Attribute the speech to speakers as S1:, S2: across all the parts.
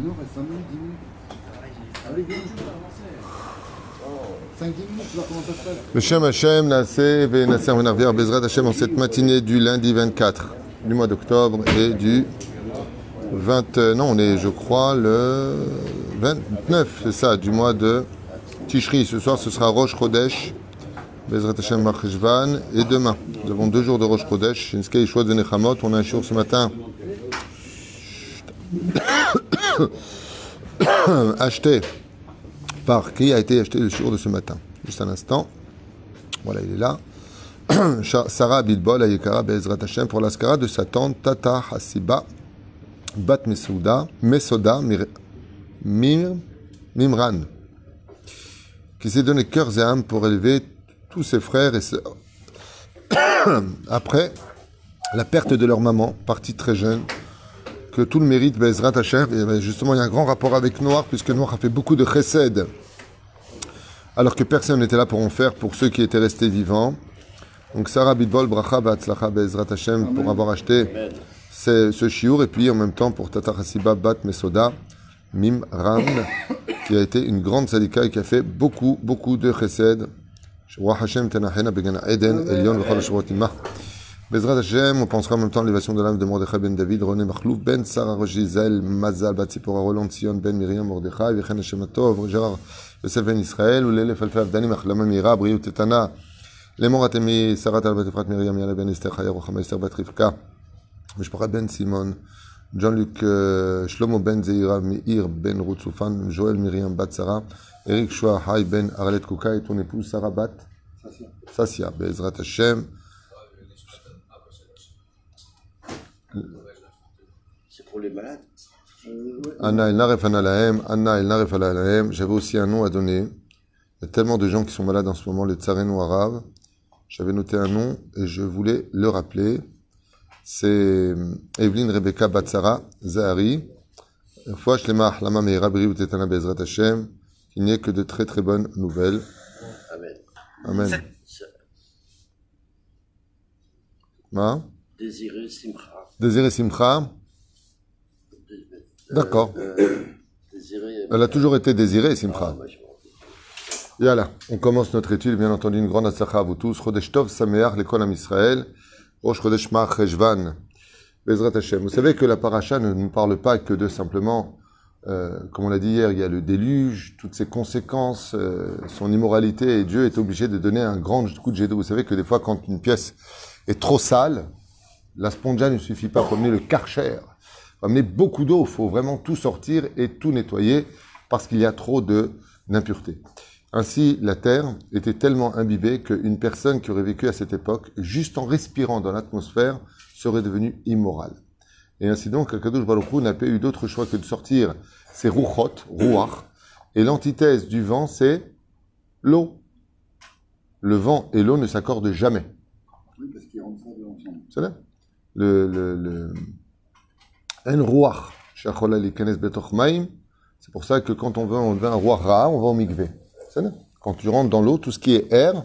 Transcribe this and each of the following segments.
S1: Non, reste 5 minutes, 10 minutes. Allez, viens, on joue, avancez. 5-10 minutes, tu vois comment ça se.
S2: Beshem Hashem, Naaseh Venasser Venarvier, Bezrat Hashem, en cette matinée du lundi 24 du mois d'octobre et du 20. euh, Non, on est, je crois, le 29, c'est ça, du mois de Tishri. Ce soir, ce sera Rosh Chodesh, Bezrat Hashem Marcheshvan, et demain. Nous avons deux jours de Rosh Chodesh, Shinskei Shua de Nechamot. On a un jour ce matin acheté par qui a été acheté le jour de ce matin. Juste un instant. Voilà, il est là. Sarah Bilbol Ayekara Bezrat Hashem pour l'ascara de sa tante Tata Hasiba Bat Mesouda Mesoda Mimran qui s'est donné cœur et âme pour élever tous ses frères et sœurs. Après la perte de leur maman, partie très jeune, que tout le mérite Bezrat Hashem, et ben, justement il y a un grand rapport avec Noir, puisque Noir a fait beaucoup de chesed, alors que personne n'était là pour en faire pour ceux qui étaient restés vivants. Donc Sarah Bidbol, Bracha Batzlacha Bezrat Hashem pour avoir acheté ce, ce chiour, et puis en même temps pour Tata Hasiba Bat Mesoda Mim Ram, qui a été une grande sadika et qui a fait beaucoup, beaucoup de chesed. Roi Hashem Eden, Elion. Bezrat Hashem, on pensera en même temps à l'élévation de l'âme de Mordechai ben David, René Machlouf, ben Sarah Rogizel, Mazal, Batsipora, Roland Sion, ben Miriam Mordechai, Vechen Hashem Atov, Gérard Yosef ben Israël, ou l'élève Alfa Avdani, Machlama Mira, Briou Tetana, les Moratemi, Sarah Talbat Efrat Miriam, Yala ben Esther, Chaya Rochama Esther Bat Rivka, Mishpachat ben Simon, Jean-Luc euh, Shlomo ben Zeira, Meir ben Routsoufan, Joël Miriam Bat Sarah, Eric Shua Hay ben Arlet Kouka et ton épouse Sarah Bat Sassia, Bezrat Hashem.
S3: Pour les malades.
S2: Anna El Naref Anna El. J'avais aussi un nom à donner. Il y a tellement de gens qui sont malades en ce moment, les tsareno arabes. J'avais noté un nom et je voulais le rappeler. C'est Evelyne Rebecca Batsara Zahari. Fois Shlema Lama Meira Briou Tetana Bezrat Hashem. Il n'y ait que de très très bonnes nouvelles.
S3: Amen.
S2: Amen. Ma?
S3: Désiré Simcha.
S2: Désiré Simcha. D'accord.
S3: Euh, désiré.
S2: Elle a toujours été désirée, Simcha.
S3: Ah.
S2: Yalla, on commence notre étude, bien entendu, une grande atzacha à vous tous. Chodesh Tov Sameach, l'école Israël. Rosh Chodesh Cheshvan. Bezrat Hashem. Vous savez que la paracha ne nous parle pas que de simplement, euh, comme on l'a dit hier, il y a le déluge, toutes ses conséquences, euh, son immoralité, et Dieu est obligé de donner un grand coup de jet d'eau. Vous savez que des fois, quand une pièce est trop sale, la spongia ne suffit pas pour amener le karcher. Amener beaucoup d'eau. Il faut vraiment tout sortir et tout nettoyer parce qu'il y a trop de d'impuretés. Ainsi, la terre était tellement imbibée qu'une personne qui aurait vécu à cette époque, juste en respirant dans l'atmosphère, serait devenue immorale. Et ainsi donc, Akadosh Baruch n'a pas eu d'autre choix que de sortir ses rouchot, rouach, et l'antithèse du vent, c'est l'eau. Le vent et l'eau ne s'accordent jamais.
S1: Oui, parce qu'ils rentrent de ensemble.
S2: C'est là Le, le, le, betoch maim. c'est pour ça que quand on veut enlever un roi ra, on va au mikvé. Quand tu rentres dans l'eau, tout ce qui est air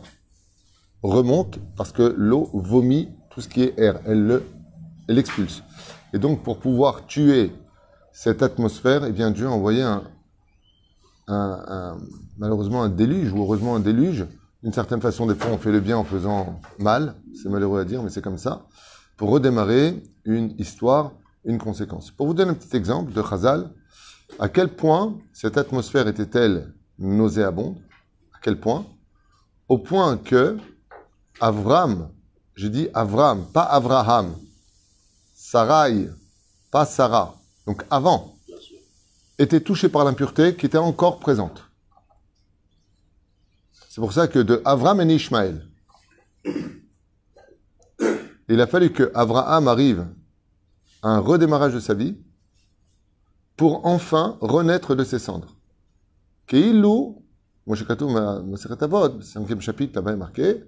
S2: remonte parce que l'eau vomit tout ce qui est air. Elle le, l'expulse. Et donc, pour pouvoir tuer cette atmosphère, eh bien, Dieu a envoyé un- malheureusement un déluge, ou heureusement un déluge. D'une certaine façon, des fois, on fait le bien en faisant mal. C'est malheureux à dire, mais c'est comme ça. Pour redémarrer une histoire, une conséquence. Pour vous donner un petit exemple de Chazal, à quel point cette atmosphère était-elle nauséabonde? À quel point? Au point que Avram, je dis Avram, pas Avraham, Sarai, pas Sarah, donc avant, était touché par l'impureté qui était encore présente. C'est pour ça que de Avram et Ishmaël, il a fallu que Abraham arrive un redémarrage de sa vie pour enfin renaître de ses cendres. Keilou, Moshe Avod, cinquième chapitre, là-bas est marqué,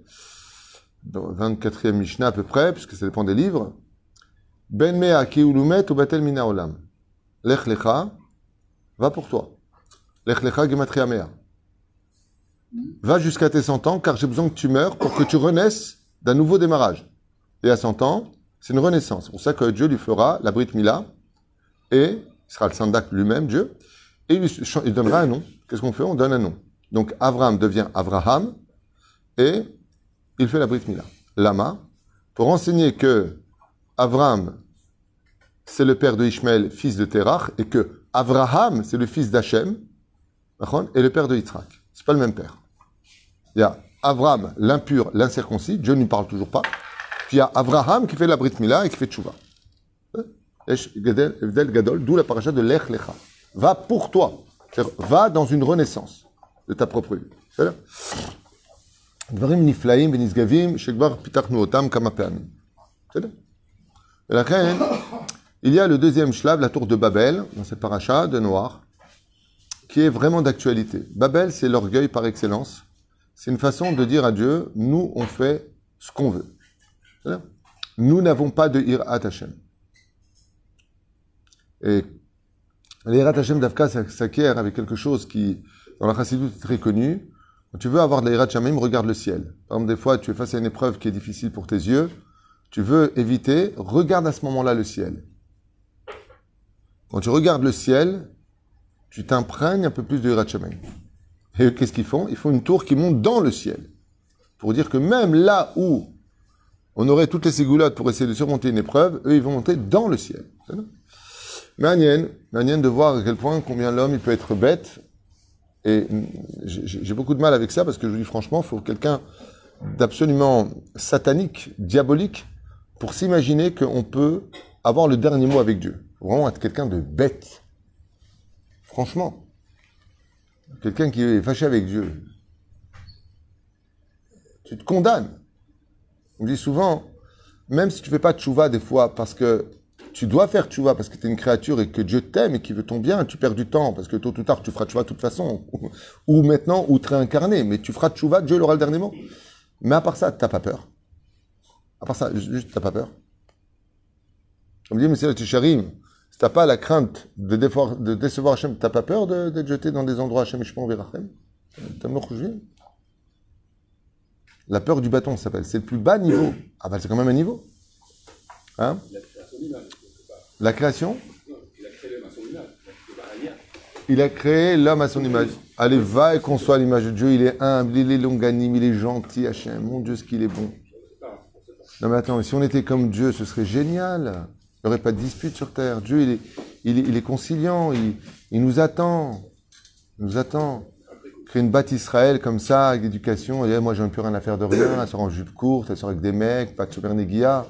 S2: dans le 24e Mishnah à peu près, puisque ça dépend des livres, Ben Mea Keulumet ou Batel Mina Olam. Lech Lecha, va pour toi. Lech Lecha Gematria Mea. Va jusqu'à tes 100 ans, car j'ai besoin que tu meurs pour que tu renaisses d'un nouveau démarrage. Et à 100 ans, c'est une renaissance. C'est pour ça que Dieu lui fera la Brit Mila et il sera le Sandak lui-même, Dieu, et il, lui- donnera un nom. Qu'est-ce qu'on fait? On donne un nom. Donc Avram devient Avraham, et il fait la Brit Mila. Lama, pour enseigner que Avram, c'est le père de Ishmael, fils de Terach, et que Avraham, c'est le fils d'Hachem, et le père de Yitzhak. C'est pas le même père. Il y a Avram, l'impur, l'incirconcis, Dieu ne parle toujours pas. Puis il y a Avraham qui fait la Brit Mila et qui fait Tchouva. Esh Gedel- Evdel Gadol, d'où la paracha de Lech Lecha. Va pour toi. C'est-à-dire, Va dans une renaissance de ta propre vie. בסדר? דברים נפלאים ונשגבים שכבר פיתחנו אותם כמה פעמים. בסדר? ולכן, il y a le deuxième shlav, la tour de Babel, dans cette paracha de Noir, qui est vraiment d'actualité. Babel, c'est l'orgueil par excellence. C'est une façon de dire à Dieu, nous, on fait ce qu'on veut. Nous n'avons pas de Hirat Hashem. Et l'Hirat Hashem d'Afka s'acquiert avec quelque chose qui, dans la Chassidut, est très connu. Quand tu veux avoir de l'Hirat Hashem, regarde le ciel. Par exemple, des fois, tu es face à une épreuve qui est difficile pour tes yeux. Tu veux éviter, regarde à ce moment-là le ciel. Quand tu regardes le ciel, tu t'imprègnes un peu plus de Hirat Hashem. Et qu'est-ce qu'ils font? Ils font une tour qui monte dans le ciel. Pour dire que même là où on aurait toutes les ségoulottes pour essayer de surmonter une épreuve, eux, ils vont monter dans le ciel. Manienne, manienne de voir à quel point combien l'homme il peut être bête. Et j'ai j'ai beaucoup de mal avec ça parce que je vous dis franchement, il faut quelqu'un d'absolument satanique, diabolique, pour s'imaginer qu'on peut avoir le dernier mot avec Dieu. Faut vraiment être quelqu'un de bête. Franchement. Quelqu'un qui est fâché avec Dieu. Tu te condamnes. On dit souvent, même si tu fais pas de tchouva des fois, parce que tu dois faire tchouva, parce que tu es une créature et que Dieu t'aime et qu'il veut ton bien, tu perds du temps, parce que tôt ou tard tu feras tchouva de toute façon, ou maintenant, ou te réincarner, mais tu feras tchouva, Dieu il aura le dernier mot. Mais à part ça, t'as pas peur. À part ça, juste, t'as pas peur. On me dit, mais c'est le. Si t'as pas la crainte de, décevoir Hachem, t'as pas peur d'être jeté dans des endroits Hachem Virachem T'as me rougir La peur du bâton, ça s'appelle. C'est le plus bas niveau. Ah bah c'est quand même un niveau. Hein La création Il a créé l'homme à son image. Allez, va et conçoit l'image de Dieu. Il est humble, il est longanime, il est gentil, Hachem. Mon Dieu, ce qu'il est bon. Non mais attends, si on était comme Dieu, ce serait génial. Il n'y aurait pas de dispute sur Terre. Dieu, il est, il est, il est conciliant, il, il nous attend. Il nous attend. Créer une batte Israël comme ça, avec l'éducation, et eh, moi j'ai plus rien à faire de rien, elle sort en jupe courte, elle sort avec des mecs, pas de super néguia.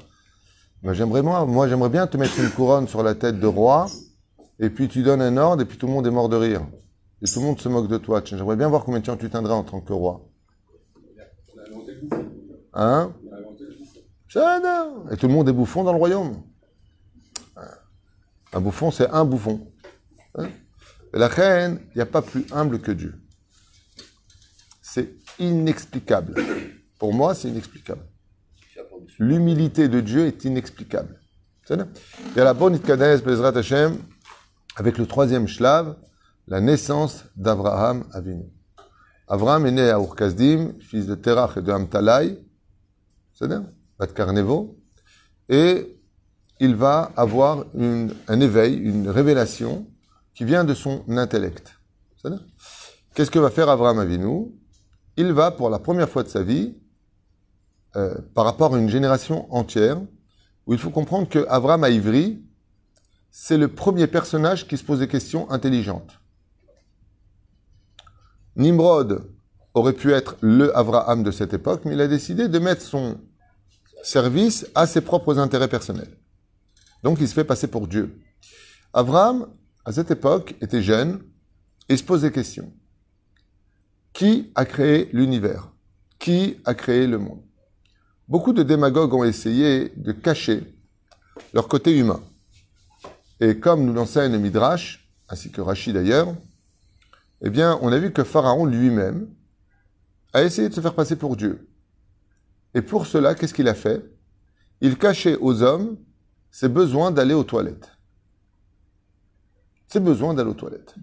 S2: Moi j'aimerais moi, moi j'aimerais bien te mettre une couronne sur la tête de roi, et puis tu donnes un ordre, et puis tout le monde est mort de rire. Et tout le monde se moque de toi. J'aimerais bien voir combien de temps tu tiendras en tant que roi. Hein? Et tout le monde est bouffon dans le royaume. Un bouffon, c'est un bouffon. Hein? Et la reine, il n'y a pas plus humble que Dieu. Inexplicable. Pour moi, c'est inexplicable. L'humilité de Dieu est inexplicable. Y a la bonne Bezrat Hashem, avec le troisième shlav, la naissance d'Abraham Avinu. Abraham est né à Urkazdim, fils de Terach et de Amtalai, c'est-à-dire, Bat Karnevo, et il va avoir une- un éveil, une révélation qui vient de son intellect. Qu'est-ce que va faire Abraham Avinu? Il va, pour la première fois de sa vie, euh, par rapport à une génération entière, où il faut comprendre que Abraham à Ivry, c'est le premier personnage qui se pose des questions intelligentes. Nimrod aurait pu être le Abraham de cette époque, mais il a décidé de mettre son service à ses propres intérêts personnels. Donc il se fait passer pour Dieu. Abraham, à cette époque, était jeune et se pose des questions. Qui a créé l'univers? Qui a créé le monde? Beaucoup de démagogues ont essayé de cacher leur côté humain. Et comme nous l'enseigne le Midrash, ainsi que Rachid d'ailleurs, eh bien, on a vu que Pharaon lui-même a essayé de se faire passer pour Dieu. Et pour cela, qu'est-ce qu'il a fait? Il cachait aux hommes ses besoins d'aller aux toilettes. Ses besoins d'aller aux toilettes.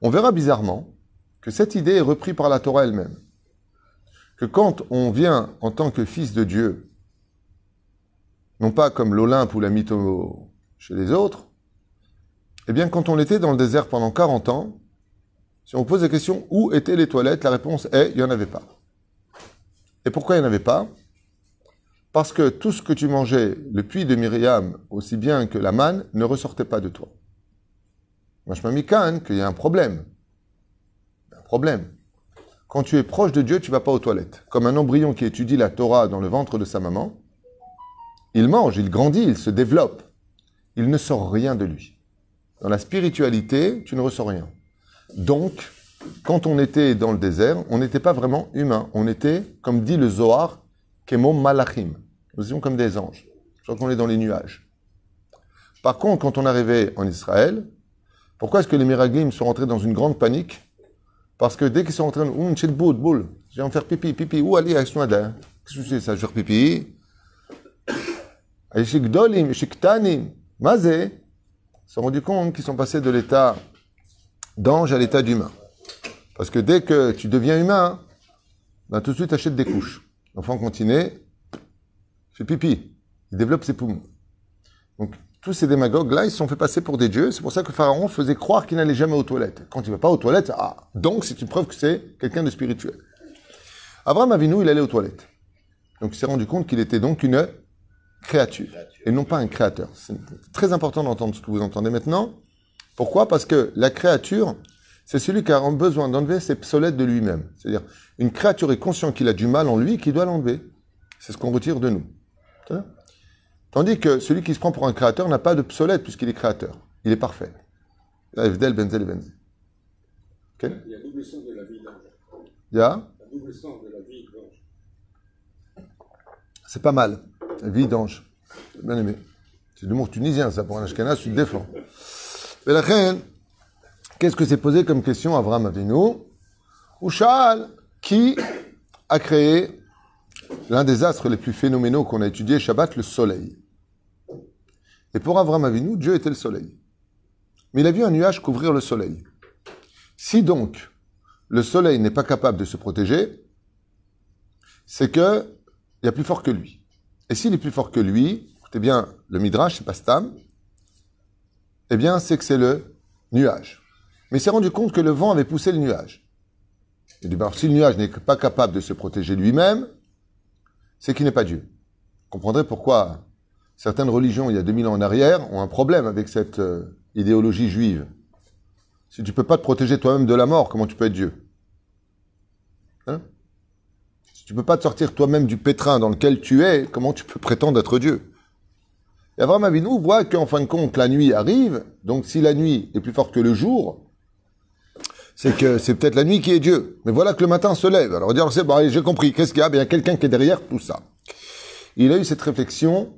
S2: On verra bizarrement que cette idée est reprise par la Torah elle-même. Que quand on vient en tant que fils de Dieu, non pas comme l'Olympe ou la mytho chez les autres, Eh bien, quand on était dans le désert pendant 40 ans, si on pose la question où étaient les toilettes, la réponse est il n'y en avait pas. Et pourquoi il n'y en avait pas? Parce que tout ce que tu mangeais, le puits de Myriam, aussi bien que la manne, ne ressortait pas de toi. Moi, je m'ai qu'il y a un problème. Problème. Quand tu es proche de Dieu, tu vas pas aux toilettes. Comme un embryon qui étudie la Torah dans le ventre de sa maman, il mange, il grandit, il se développe. Il ne sort rien de lui. Dans la spiritualité, tu ne ressors rien. Donc, quand on était dans le désert, on n'était pas vraiment humain. On était, comme dit le Zohar, kemo malachim. Nous étions comme des anges. Je crois qu'on est dans les nuages. Par contre, quand on arrivait en Israël, pourquoi est-ce que les miraglim sont rentrés dans une grande panique? Parce que dès qu'ils sont rentrés, ouh, le boule, boule, je vais en faire pipi, pipi, où aller à Qu'est-ce que c'est ça, je vais faire pipi chez Gdolim, chez Ktanim, Mazé, se sont rendus compte qu'ils sont passés de l'état d'ange à l'état d'humain. Parce que dès que tu deviens humain, ben, tout de suite achète des couches. L'enfant continue, fait pipi, il développe ses poumons. Donc tous ces démagogues-là, ils se sont fait passer pour des dieux. C'est pour ça que Pharaon faisait croire qu'il n'allait jamais aux toilettes. Quand il ne va pas aux toilettes, ah, donc c'est une preuve que c'est quelqu'un de spirituel. Abraham Avinu, il allait aux toilettes. Donc il s'est rendu compte qu'il était donc une créature et non pas un créateur. C'est très important d'entendre ce que vous entendez maintenant. Pourquoi? Parce que la créature, c'est celui qui a besoin d'enlever ses psolettes de lui-même. C'est-à-dire, une créature est conscient qu'il a du mal en lui, qu'il doit l'enlever. C'est ce qu'on retire de nous. Tandis que celui qui se prend pour un créateur n'a pas de psolète puisqu'il est créateur. Il est parfait. Benzel.
S4: Il y a double sens de la vie d'ange.
S2: Il y a
S4: double sens de la vie d'ange.
S2: C'est pas mal. Vie d'ange. Bien aimé. C'est l'humour tunisien, ça, pour un Ashkenaz, tu te défends. Mais la reine, qu'est-ce que s'est posé comme question Avram Avinu? Ou qui a créé l'un des astres les plus phénoménaux qu'on a étudié Shabbat, le soleil? Et pour Avram Avinu, Dieu était le soleil. Mais il a vu un nuage couvrir le soleil. Si donc le soleil n'est pas capable de se protéger, c'est que il y a plus fort que lui. Et s'il est plus fort que lui, écoutez bien, le Midrash, c'est pas Stam, eh bien, c'est que c'est le nuage. Mais il s'est rendu compte que le vent avait poussé le nuage. Il dit, ben, si le nuage n'est pas capable de se protéger lui-même, c'est qu'il n'est pas Dieu. Vous comprendrez pourquoi certaines religions, il y a 2000 ans en arrière, ont un problème avec cette euh, idéologie juive. Si tu ne peux pas te protéger toi-même de la mort, comment tu peux être Dieu? Hein? Si tu ne peux pas te sortir toi-même du pétrin dans lequel tu es, comment tu peux prétendre être Dieu? Et Abraham Avinu voit qu'en fin de compte, la nuit arrive, donc si la nuit est plus forte que le jour, c'est que c'est peut-être la nuit qui est Dieu. Mais voilà que le matin se lève. Alors on dit, c'est bon, j'ai compris, qu'est-ce qu'il y a? Il y a quelqu'un qui est derrière tout ça. Il a eu cette réflexion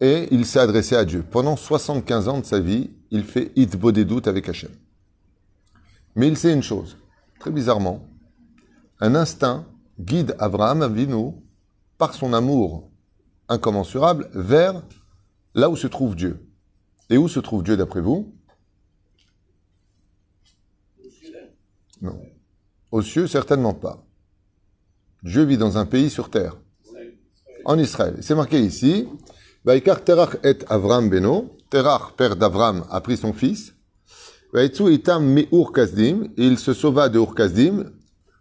S2: et il s'est adressé à Dieu. Pendant 75 ans de sa vie, il fait hitbo des avec Hachem. Mais il sait une chose, très bizarrement, un instinct guide Abraham Avinu par son amour incommensurable vers là où se trouve Dieu. Et où se trouve Dieu d'après vous? Non. Aux cieux, certainement pas. Dieu vit dans un pays sur terre. En Israël. C'est marqué ici. Vaikar Terach et Avram Beno. Terach, père d'Avram, a pris son fils. Itam mi Kazdim. Et il se sauva de Ur-Kazdim.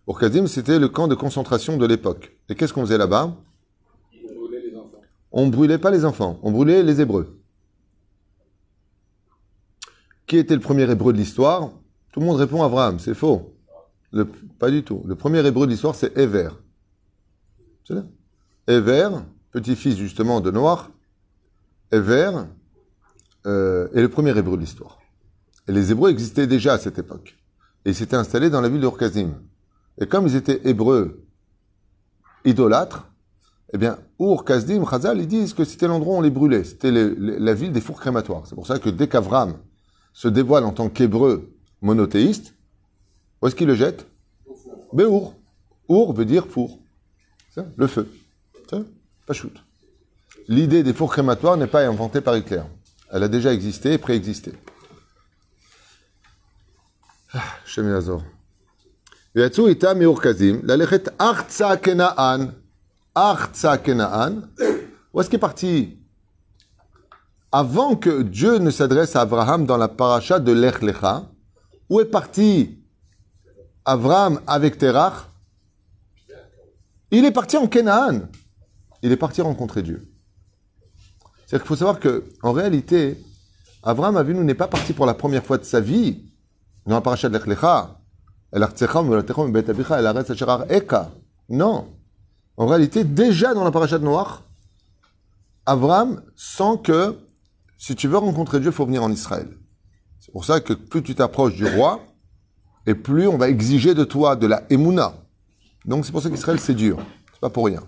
S2: Ur-Kazdim, c'était le camp de concentration de l'époque. Et qu'est-ce qu'on faisait là-bas?
S4: On brûlait les enfants.
S2: On brûlait pas les enfants. On brûlait les Hébreux. Qui était le premier Hébreu de l'histoire? Tout le monde répond Abraham, c'est faux. pas du tout. Le premier hébreu de l'histoire, c'est Ever. C'est petit-fils justement de Noir, Ever euh, est le premier hébreu de l'histoire. Et les hébreux existaient déjà à cette époque. Et ils s'étaient installés dans la ville d'Ur-Kazim. Et comme ils étaient hébreux idolâtres, eh bien, Ur-Kazdim, Chazal, ils disent que c'était l'endroit où on les brûlait. C'était la ville des fours crématoires. C'est pour ça que dès qu'Avram se dévoile en tant qu'hébreu monothéiste, où est-ce qu'il le jette? Béour. Our veut dire four. Le feu. Pas shoot L'idée des fours crématoires n'est pas inventée par Hitler. Elle a déjà existé et préexisté. Shem Yazor. ויצאו איתם מאורקזים ללכת ארצה כנען. ארצה כנען. Où est-ce qu'il est parti avant que Dieu ne s'adresse à Abraham dans la paracha de Lech Lecha, où est parti Abraham avec Terach Il est parti en Canaan. Il est parti rencontrer Dieu. C'est-à-dire qu'il faut savoir que, en réalité, Abraham Avinu n'est pas parti pour la première fois de sa vie dans la paracha de Lech Lecha. Non. En réalité, déjà dans la paracha Noach, Abraham sent que si tu veux rencontrer Dieu, il faut venir en Israël. C'est pour ça que plus tu t'approches du roi, et plus on va exiger de toi de la Emouna. Donc c'est pour ça qu'Israël c'est dur. C'est pas pour rien.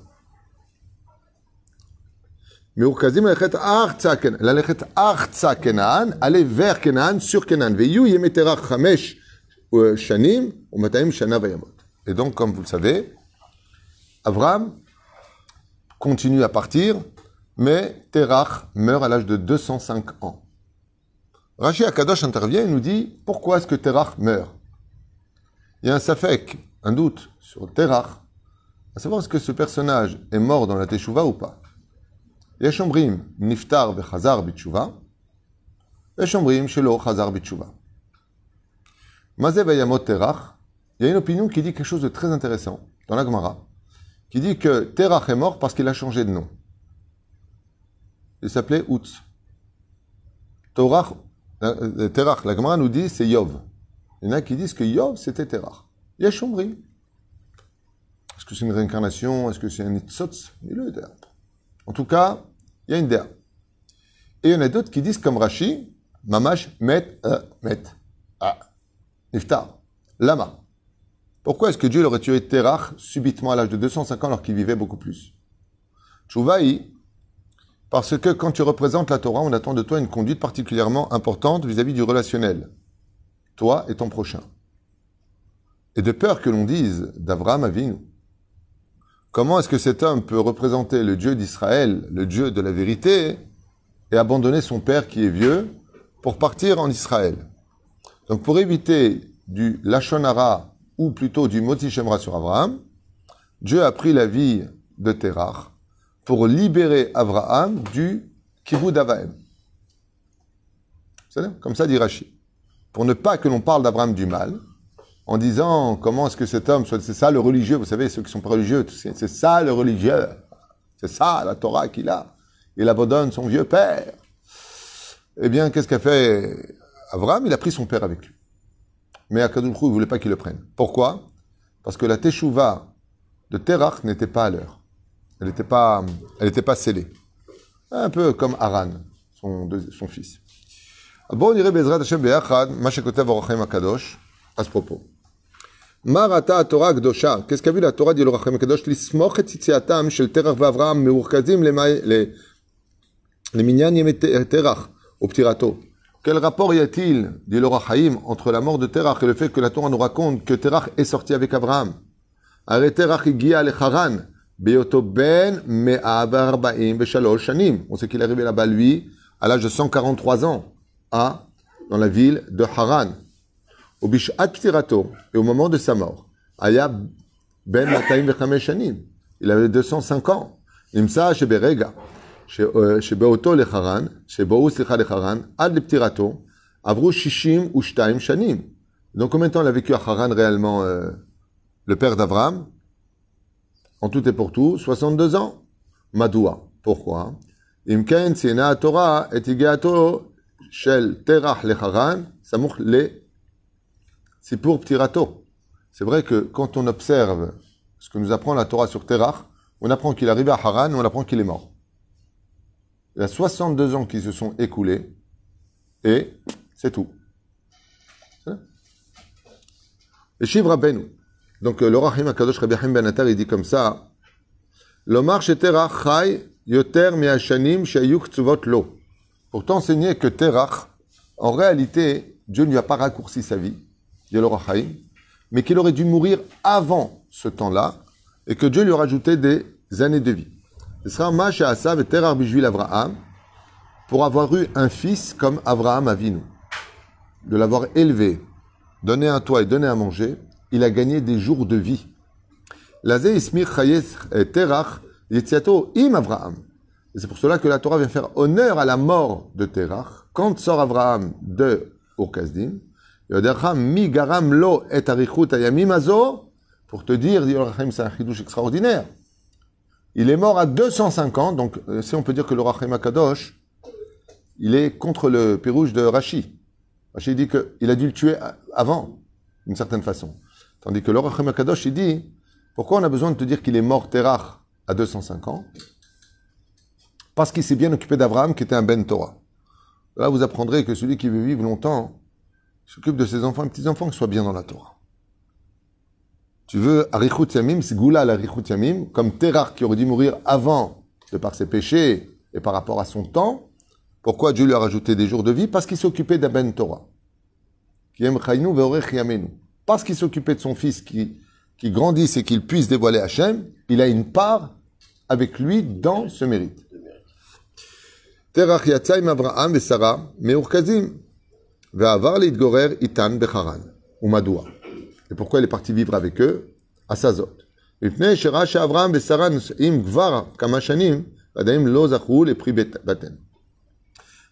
S2: Mais Urkazim lechet arza Kenan. Aller vers Kenan, sur Kenan. Et donc, comme vous le savez, Abraham continue à partir, mais Terach meurt à l'âge de 205 ans. Rashi Akadosh intervient et nous dit pourquoi est-ce que Terach meurt? Il y a un safek, un doute sur Terach, à savoir est-ce que ce personnage est mort dans la Teshuvah ou pas. יש אומרים נפטר וחזר בתשובה, ויש אומרים שלא חזר בתשובה. מה זה וימות תרח Il y a une opinion qui dit quelque chose de très intéressant dans la Gemara, qui dit que Terach est mort parce qu'il a changé de nom. Il s'appelait Utz. Torach, euh, Terach, la Gemara nous dit c'est Yov. Il y en a qui disent que Yov c'était Terach. Yesh Omrim. Est-ce que c'est une réincarnation Est-ce que c'est un Itzotz Il le en tout cas, il y a une déa. Et il y en a d'autres qui disent comme Rashi, Mamash met, euh, met, ah, niftar, lama. Pourquoi est-ce que Dieu aurait tué Terach subitement à l'âge de 205 ans alors qu'il vivait beaucoup plus? Chouvaï, parce que quand tu représentes la Torah, on attend de toi une conduite particulièrement importante vis-à-vis du relationnel. Toi et ton prochain. Et de peur que l'on dise d'Abraham Avinu, comment est-ce que cet homme peut représenter le Dieu d'Israël, le Dieu de la vérité, et abandonner son père qui est vieux pour partir en Israël? Donc pour éviter du Lachonara ou plutôt du Moti Shemra sur Abraham, Dieu a pris la vie de Terach pour libérer Abraham du Kibud Avaim. Comme ça dit Rashi. Pour ne pas que l'on parle d'Abraham du mal, en disant comment est-ce que cet homme, c'est ça le religieux, vous savez, ceux qui sont pas religieux, c'est ça le religieux, c'est ça la Torah qu'il a. Il abandonne son vieux père. Eh bien, qu'est-ce qu'a fait Abraham Il a pris son père avec lui. Mais Akadosh il ne voulait pas qu'il le prenne. Pourquoi? Parce que la Teshuvah de Terach n'était pas à l'heure. Elle n'était pas, elle pas scellée. Un peu comme Aran, son, fils. À ce propos. Marata Torah Gdosha, qu'est-ce qu'a vu la Torah dit. Quel rapport y a-t-il, dit entre la mort de Terach et le fait que la Torah nous raconte que Terach est sorti avec Abraham. On sait qu'il est arrivé là-bas, lui, à l'âge de 143 ans, à, dans la ville de Haran au Bishat Ptirato, et au moment de sa mort, Aya Ben Mataim Shanim, il avait 205 ans. Nimsa Sheberega, Shebeoto euh, Lecharan, Shebou Slicha Lecharan, Ad le Ptirato, Avru Shishim Ushtaim Shanim. Donc combien de temps il a vécu à Haran réellement euh, le père d'Avram? En tout et pour tout, 62 ans. Madoua. Pourquoi? Imken Torah et Shel Terach Lecharan, Samuch Le c'est pour Ptirato. C'est vrai que quand on observe ce que nous apprend la Torah sur Terach, on apprend qu'il arrive à Haran, on apprend qu'il est mort. Il y a 62 ans qui se sont écoulés, et c'est tout. Et Shivra Benu. Donc euh, le Rahim Akadosh Rabbi ben il dit comme ça L'Omar Terach Chai Yoter Lo. Pour t'enseigner que Terach, en réalité, Dieu ne lui a pas raccourci sa vie Rahim, mais qu'il aurait dû mourir avant ce temps-là et que Dieu lui a rajouté des années de vie pour avoir eu un fils comme Abraham Avinu, de l'avoir élevé, donné un toit et donné à manger, il a gagné des jours de vie. im Abraham. Et c'est pour cela que la Torah vient faire honneur à la mort de Terach. Quand sort Abraham de Urkazdim, pour te dire, c'est un chidouche extraordinaire. Il est mort à 250, donc euh, si on peut dire que le Rachim Akadosh, il est contre le pérouge de Rashi. Rashi dit qu'il a dû le tuer avant, d'une certaine façon. Tandis que le Rachim Akadosh, il dit, pourquoi on a besoin de te dire qu'il est mort Terach à 205 ans Parce qu'il s'est bien occupé d'Abraham, qui était un Ben Torah. Là, vous apprendrez que celui qui veut vivre longtemps s'occupe de ses enfants et petits-enfants qui soient bien dans la Torah. Tu veux Arichut Yamim, c'est Goula la Arichut Yamim, comme Terach qui aurait dû mourir avant, de par ses péchés et par rapport à son temps. Pourquoi Dieu lui a rajouté des jours de vie? Parce qu'il s'occupait d'Aben Torah. Qui aime. Parce qu'il s'occupait de son fils qui, qui grandisse et qu'il puisse dévoiler Hachem, il a une part avec lui dans ce mérite. Terach yatsa im Avraham et Sarah me'urkazim Ve'avar להתגורר איתן בחרן. ומדוע? Et pourquoi il est parti vivre avec eux À Sazot. מפני שראה שאברהם ושרה נושאים כבר כמה שנים, ועדיין לא זכו לפרי בית- בטן.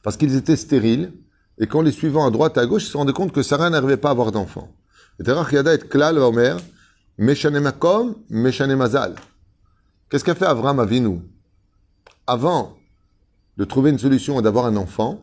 S2: Parce qu'ils étaient stériles, et qu'en les suivant à droite et à gauche, ils se rendaient compte que Sarah n'arrivait pas à avoir d'enfants. Et Terach yada et klal vaomer, meshane makom, meshane mazal. Qu'est-ce qu'a fait Avram Avinu Avant de trouver une solution et d'avoir un enfant,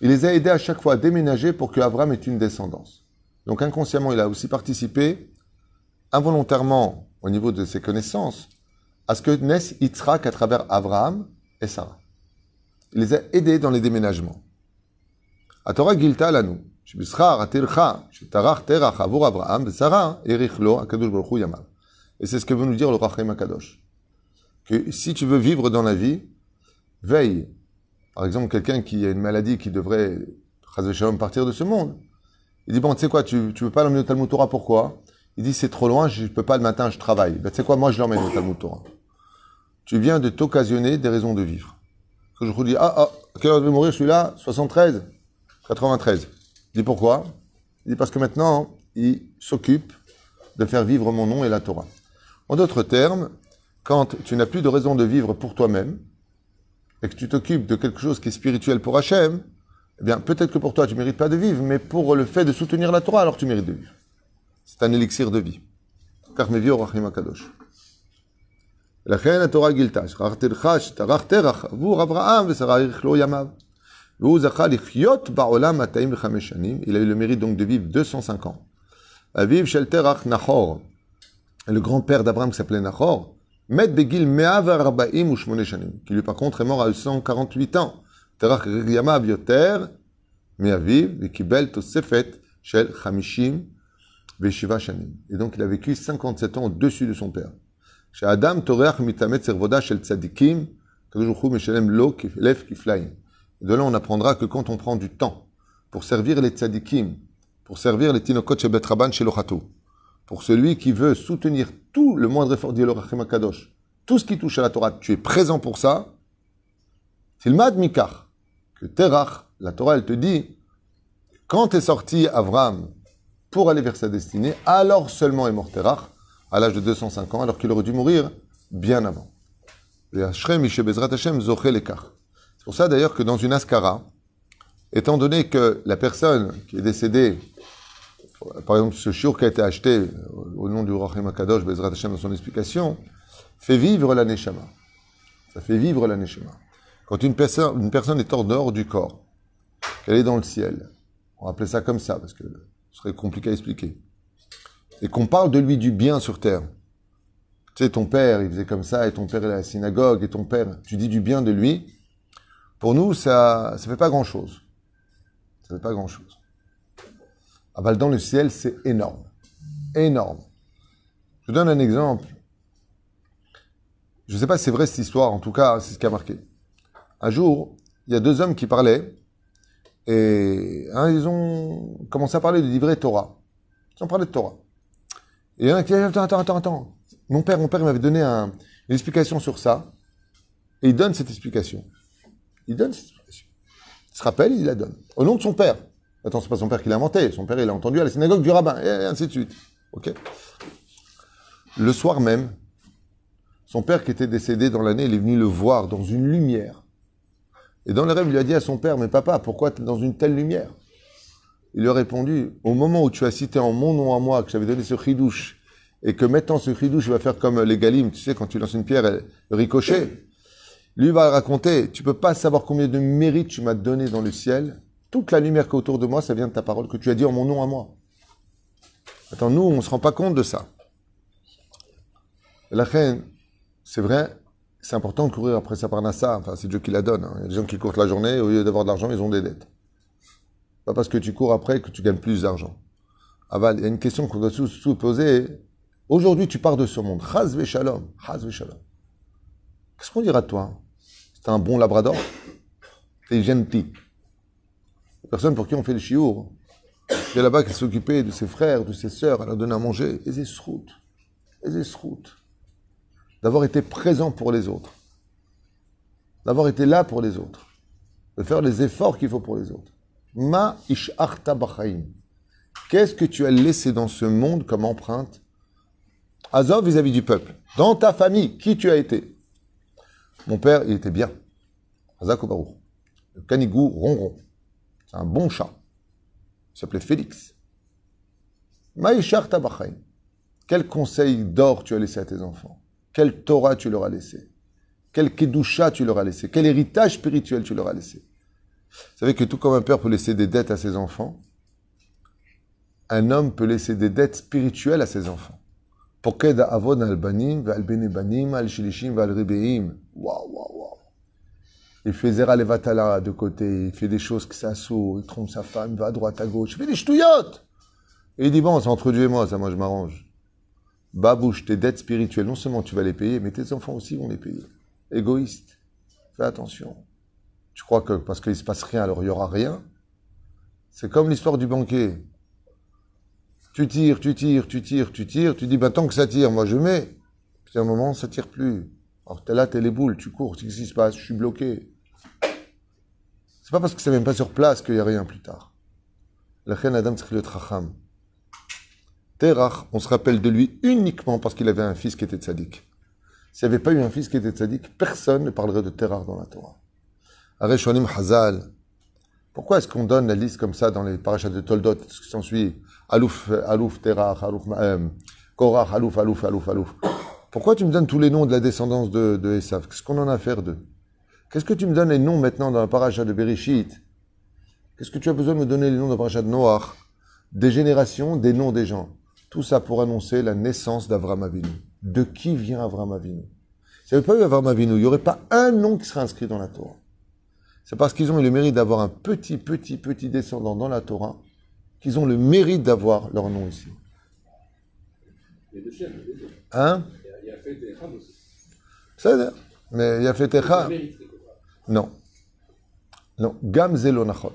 S2: Il les a aidés à chaque fois à déménager pour que Avram ait une descendance. Donc inconsciemment, il a aussi participé, involontairement, au niveau de ses connaissances, à ce que naisse Yitzhak à travers Avram et Sarah. Il les a aidés dans les déménagements. Torah Gilta et c'est ce que veut nous dire le Rachim Akadosh. Que si tu veux vivre dans la vie, veille par exemple, quelqu'un qui a une maladie qui devrait, partir de ce monde. Il dit, bon, tu sais quoi, tu, tu veux pas l'emmener au Talmud Torah, pourquoi? Il dit, c'est trop loin, je peux pas le matin, je travaille. Ben, tu sais quoi, moi, je l'emmène au Talmud Torah. Tu viens de t'occasionner des raisons de vivre. Que je vous dis, ah, ah, à quelle heure je vais mourir celui-là 73 93. Il dit pourquoi? Il dit parce que maintenant, il s'occupe de faire vivre mon nom et la Torah. En d'autres termes, quand tu n'as plus de raison de vivre pour toi-même, et que tu t'occupes de quelque chose qui est spirituel pour Hachem, eh bien, peut-être que pour toi, tu ne mérites pas de vivre, mais pour le fait de soutenir la Torah, alors tu mérites de vivre. C'est un élixir de vie. Car mes vieux Rachim Akadosh. לכן התורה גילתה, שכח תרחה שטרח תרח עבור אברהם ושרה האריך לו ימיו. והוא זכה לחיות בעולם 205 שנים, il a eu le mérite donc de vivre 205 ans. אביו של תרח נחור, le grand-père d'Abraham qui s'appelait Nahor, Met Begil Meavar Rabaim Shanim, qui lui par contre est mort à 148 ans. Terach Yamav Yoter, Meaviv, Vikibel Tosefet, Shel Chamishim, Veshiva Shanim. Et donc il a vécu 57 ans au-dessus de son père. Chez Adam Torach Mitamet Servoda Shel Tzadikim, Kadoshukhu Meshalem Lo Lef Kiflaim. De là, on apprendra que quand on prend du temps pour servir les tzadikim, pour servir les tinokot chez Betraban chez pour celui qui veut soutenir tout le moindre effort d'Yelorachim Kadosh, tout ce qui touche à la Torah, tu es présent pour ça, Tilmad Mikar, que Terach, la Torah, elle te dit, quand est sorti Avram pour aller vers sa destinée, alors seulement est mort Terach, à l'âge de 205 ans, alors qu'il aurait dû mourir bien avant. C'est pour ça d'ailleurs que dans une askara, étant donné que la personne qui est décédée, par exemple ce shiur qui a été acheté au nom du Rachim Akadosh, Bezrat Hashem dans son explication, fait vivre la Neshama. Ça fait vivre la Neshama. Quand une personne, une personne est hors dehors du corps, qu'elle est dans le ciel, on va appeler ça comme ça, parce que ce serait compliqué à expliquer, et qu'on parle de lui du bien sur terre. Tu sais, ton père, il faisait comme ça, et ton père est à la synagogue, et ton père, tu dis du bien de lui, pour nous, ça ne fait pas grand-chose. Ça ne fait pas grand-chose. Bah, dans le ciel, c'est énorme. Énorme. Je donne un exemple. Je ne sais pas si c'est vrai cette histoire, en tout cas, c'est ce qui a marqué. Un jour, il y a deux hommes qui parlaient et hein, ils ont commencé à parler du livret Torah. Ils ont parlé de Torah. Et un qui dit Attends, attends, attends, attends. Mon père, mon père il m'avait donné un- une explication sur ça. Et il donne cette explication. Il donne cette explication. Il se rappelle, il la donne. Au nom de son père. Attends, c'est pas son père qui l'a inventé. Son père, il l'a entendu à la synagogue du rabbin. Et ainsi de suite. Le soir même, son père qui était décédé dans l'année, il est venu le voir dans une lumière. Et dans le rêve, il lui a dit à son père, mais papa, pourquoi dans une telle lumière? Il lui a répondu, au moment où tu as cité en mon nom à moi que j'avais donné ce chidouche, et que maintenant ce chidouche va faire comme les galim, tu sais, quand tu lances une pierre, elle ricochet. Lui va raconter, tu peux pas savoir combien de mérites tu m'as donné dans le ciel. Toute la lumière qui autour de moi, ça vient de ta parole que tu as dit en mon nom à moi. Attends, nous, on se rend pas compte de ça. La reine, c'est vrai, c'est important de courir après sa parnassa. Enfin, c'est Dieu qui la donne. hein. Il y a des gens qui courent la journée, au lieu d'avoir de l'argent, ils ont des dettes. Pas parce que tu cours après que tu gagnes plus d'argent. Il y a une question qu'on doit tous poser. Aujourd'hui, tu pars de ce monde. Chaz shalom. Shalom. Qu'est-ce qu'on dira de toi? C'est un bon labrador? T'es gentil. Personne pour qui on fait le chiour, qui est là-bas, qui s'occupait de ses frères, de ses sœurs, elle leur donne à manger. Et des routes. Et des routes d'avoir été présent pour les autres, d'avoir été là pour les autres, de faire les efforts qu'il faut pour les autres. Ma isharta bachaim. Qu'est-ce que tu as laissé dans ce monde comme empreinte? Azov vis-à-vis du peuple. Dans ta famille, qui tu as été? Mon père, il était bien. Hazak Baruch. Le canigou ronron. C'est un bon chat. Il s'appelait Félix. Ma isharta bachaim. Quel conseil d'or tu as laissé à tes enfants? Quelle Torah tu leur as laissé? Quel Kedusha tu leur as laissé? Quel héritage spirituel tu leur as laissé? Vous savez que tout comme un père peut laisser des dettes à ses enfants, un homme peut laisser des dettes spirituelles à ses enfants. Il fait zera levatala de côté, il fait des choses qui s'assourent, il trompe sa femme, il va à droite, à gauche, il fait des ch'touillottes. Et il dit, bon, c'est entre Dieu et moi, ça, moi, je m'arrange. Babouche, tes dettes spirituelles, non seulement tu vas les payer, mais tes enfants aussi vont les payer. Égoïste. Fais attention. Tu crois que parce qu'il ne se passe rien, alors il n'y aura rien? C'est comme l'histoire du banquet. Tu tires, tu tires, tu tires, tu tires, tu dis, ben tant que ça tire, moi je mets. Puis à un moment, ça tire plus. Alors t'es là, t'es les boules, tu cours, qu'est-ce qui se passe? Je suis bloqué. C'est pas parce que c'est même pas sur place qu'il n'y a rien plus tard. La reine Adam le tracham. Terach, on se rappelle de lui uniquement parce qu'il avait un fils qui était tzaddik. S'il n'y avait pas eu un fils qui était tzaddik, personne ne parlerait de Terach dans la Torah. Areshonim Hazal. Pourquoi est-ce qu'on donne la liste comme ça dans les parachats de Toldot, ce qui s'ensuit? Alouf, Alouf, Terach, Alouf, euh, Korach, Alouf, Alouf, Alouf. Pourquoi tu me donnes tous les noms de la descendance de, de Esav? Qu'est-ce qu'on en a à faire d'eux? Qu'est-ce que tu me donnes les noms maintenant dans le parachat de Bereshit? Qu'est-ce que tu as besoin de me donner les noms dans le parachat de Noach Des générations, des noms des gens. Tout ça pour annoncer la naissance d'Avram Avinu. De qui vient Avram Avinu? S'il n'y avait pas eu Avram Avinu, il n'y aurait pas un nom qui serait inscrit dans la Torah. C'est parce qu'ils ont eu le mérite d'avoir un petit, petit, petit descendant dans la Torah qu'ils ont le mérite d'avoir leur nom ici. Hein?
S4: Il y a fait des rams aussi.
S2: C'est Mais il y a fait.
S4: Ça mérite, quelque part.
S2: Non. Non. Gam ze lo nachon.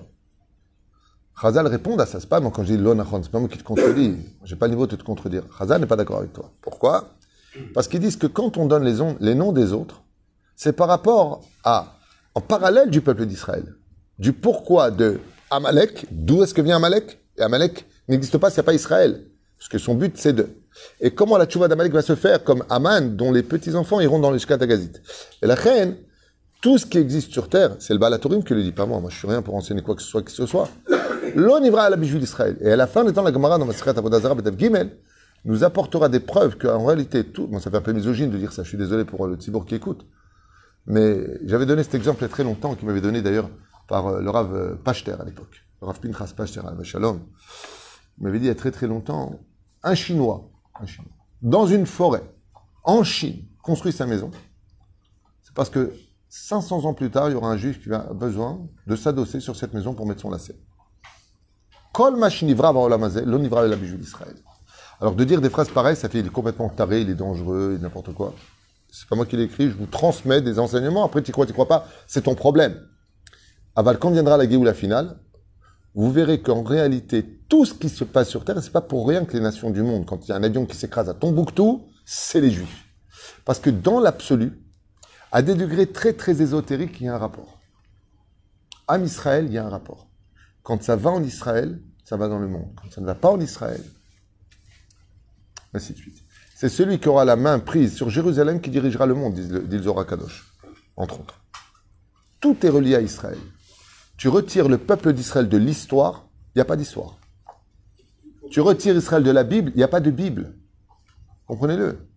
S2: Chazal répond à ça. C'est pas moi quand je dis lo nachon. C'est pas moi qui te contredis. J'ai pas le niveau de te contredire. Chazal n'est pas d'accord avec toi. Pourquoi? Parce qu'ils disent que quand on donne les, on- les noms des autres, c'est par rapport à, en parallèle du peuple d'Israël. Du pourquoi de Amalek. D'où est-ce que vient Amalek? Et Amalek n'existe pas a pas Israël. Parce que son but, c'est de. Et comment la tchouva d'Amalek va se faire comme Aman, dont les petits-enfants iront dans les Shkatagazit? Et la reine, tout ce qui existe sur terre, c'est le Balatorim qui le dit, pas moi. Moi, je suis rien pour enseigner quoi que ce soit, qui ce soit. L'on ivra à la bijou d'Israël. Et à la fin, étant la Gemara dans Gimel, nous apportera des preuves qu'en réalité, tout, bon, ça fait un peu misogyne de dire ça, je suis désolé pour le Tzibour qui écoute. Mais j'avais donné cet exemple il y a très longtemps, qui m'avait donné d'ailleurs par euh, le Rav euh, Pachter à l'époque. Le Rav Pinchas Pachter à Shalom. Il m'avait dit il y a très très longtemps, un Chinois, un Chinois, dans une forêt, en Chine, construit sa maison. C'est parce que 500 ans plus tard, il y aura un juif qui a besoin de s'adosser sur cette maison pour mettre son lacet. Kol l'onivra la d'Israël. Alors de dire des phrases pareilles, ça fait il est complètement taré, il est dangereux, il est n'importe quoi. C'est pas moi qui l'écris, je vous transmets des enseignements. Après, tu crois, tu crois pas, c'est ton problème. Aval, quand viendra la la finale, vous verrez qu'en réalité, tout ce qui se passe sur Terre, c'est pas pour rien que les nations du monde, quand il y a un avion qui s'écrase à Tombouctou, c'est les Juifs. Parce que dans l'absolu, à des degrés très très ésotériques, il y a un rapport. Am Israël, il y a un rapport. Quand ça va en Israël, ça va dans le monde. Quand ça ne va pas en Israël, ainsi de suite. C'est celui qui aura la main prise sur Jérusalem qui dirigera le monde, dit le Kadosh, entre autres. Tout est relié à Israël. Tu retires le peuple d'Israël de l'histoire, il n'y a pas d'histoire. Tu retires Israël de la Bible, il n'y a pas de Bible. Comprenez-le.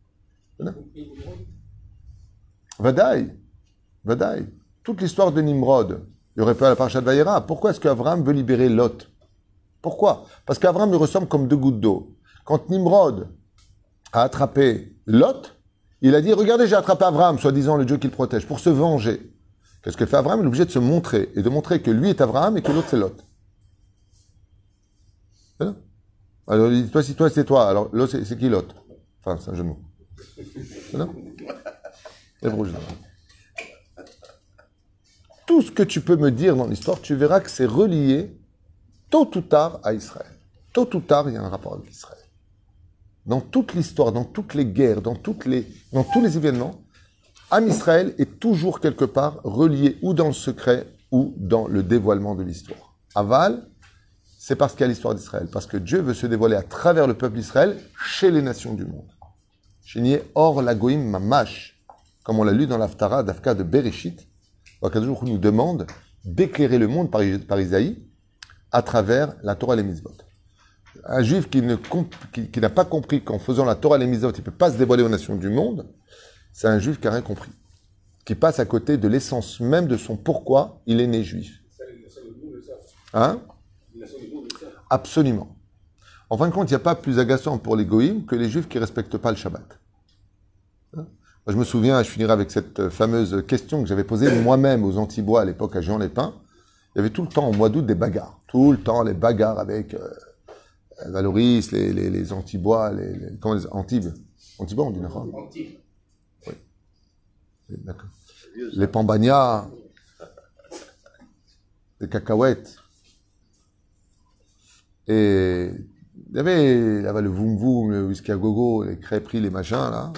S2: Vadaï. Vadaï. Toute l'histoire de Nimrod, il aurait pas la parasha de. Pourquoi est-ce qu'Avram veut libérer Lot? Pourquoi? Parce qu'Avram lui ressemble comme deux gouttes d'eau. Quand Nimrod a attrapé Lot, il a dit Regardez, j'ai attrapé Avram, soi-disant le Dieu qui le protège, pour se venger. Qu'est-ce que fait Avram? Il est obligé de se montrer et de montrer que lui est Avram et que l'autre c'est Lot. Alors, toi, si toi c'est toi, alors l'autre c'est qui Lot? Enfin, c'est un jeu. Tout ce que tu peux me dire dans l'histoire, tu verras que c'est relié tôt ou tard à Israël. Tôt ou tard, il y a un rapport avec Israël. Dans toute l'histoire, dans toutes les guerres, dans, toutes les, dans tous les événements, Am Israël est toujours quelque part relié ou dans le secret ou dans le dévoilement de l'histoire. Aval, c'est parce qu'il y a l'histoire d'Israël, parce que Dieu veut se dévoiler à travers le peuple d'Israël chez les nations du monde. Chénier or lagoim mamash, comme on l'a lu dans l'Aftara d'Afka de Bereshit, Wakadosh nous demande d'éclairer le monde par, Isaïe à travers la Torah et les. Un juif qui, n'a pas compris qu'en faisant la Torah et les il ne peut pas se dévoiler aux nations du monde, c'est un juif qui n'a rien compris. Qui passe à côté de l'essence même de son pourquoi il est né juif. Hein? Absolument. En fin de compte, il n'y a pas plus agaçant pour les goïms que les juifs qui ne respectent pas le Shabbat. Je me souviens, je finirai avec cette fameuse question que j'avais posée moi-même aux Antibois à l'époque à Jean-Lépin. Il y avait tout le temps, au mois d'août, des bagarres. Tout le temps, les bagarres avec euh, Valoris, les, les, les Antibois, les, les, comment les Antibes Antibois, on dit non? Oui. D'accord. Les Pambagnas, les cacahuètes. Et il y avait, là le voum voum, le whisky à gogo, les crêperies, les machins, là,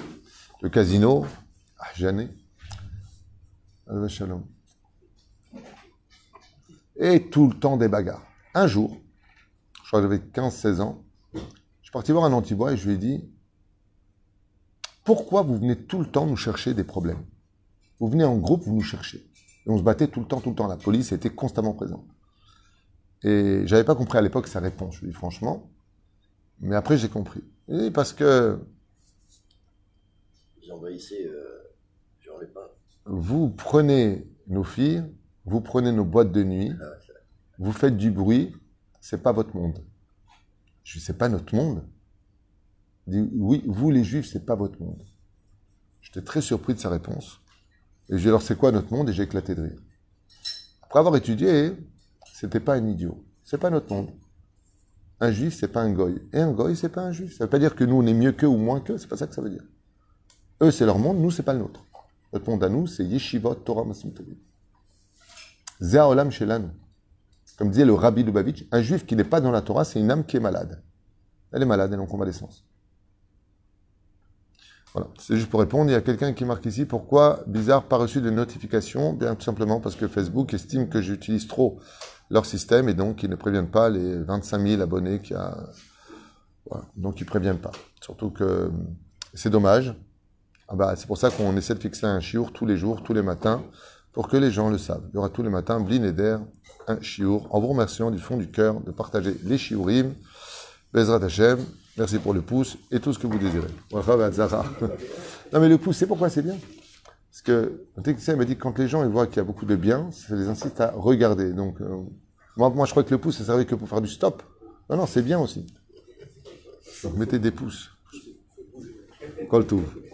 S2: le casino, Jeannet. Shalom. Et tout le temps des bagarres. Un jour, je crois que j'avais 15-16 ans, je suis parti voir un antibois et je lui ai dit Pourquoi vous venez tout le temps nous chercher des problèmes? Vous venez en groupe, vous nous cherchez. Et on se battait tout le temps, tout le temps. La police était constamment présente. Et j'avais pas compris à l'époque sa réponse, je lui dis franchement. Mais après, j'ai compris. Et parce que.
S3: Vous envahissez euh, Jean Lépin.
S2: Vous prenez nos filles, vous prenez nos boîtes de nuit,
S3: Ah,
S2: vous faites du bruit, c'est pas votre monde. Je dis, c'est pas notre monde. Il dit, oui, vous les juifs, c'est pas votre monde. J'étais très surpris de sa réponse. Et je lui ai dit, alors c'est quoi notre monde? Et j'ai éclaté de rire. Après avoir étudié, c'était pas un idiot. C'est pas notre monde. Un juif, c'est pas un goy. Et un goy, c'est pas un juif. Ça veut pas dire que nous, on est mieux qu'eux ou moins qu'eux. C'est pas ça que ça veut dire. Eux, c'est leur monde. Nous, c'est pas le nôtre. Notre monde à nous, c'est Yeshivot Torah Masim Tovim. Zeh Olam Shelan. Comme disait le Rabbi Lubavitch, un juif qui n'est pas dans la Torah, c'est une âme qui est malade. Elle est malade, elle est en convalescence. Voilà, c'est juste pour répondre. Il y a quelqu'un qui marque ici pourquoi bizarre pas reçu de notification? Bien tout simplement parce que Facebook estime que j'utilise trop leur système et donc ils ne préviennent pas les 25 000 abonnés qu'il y a. Voilà, donc ils ne préviennent pas. Surtout que c'est dommage. Ah bah, c'est pour ça qu'on essaie de fixer un chiour tous les jours, tous les matins, pour que les gens le savent. Il y aura tous les matins, Blin et Der, un chiour, en vous remerciant du fond du cœur de partager les chiourim. Bezrat Hashem, merci pour le pouce et tout ce que vous désirez. Non mais le pouce, c'est pourquoi c'est bien? Parce que un technicien m'a dit que quand les gens ils voient qu'il y a beaucoup de bien, ça les incite à regarder. Donc euh, moi, je crois que le pouce ça servait que pour faire du stop. Non non c'est bien aussi. Donc mettez des pouces. Call to.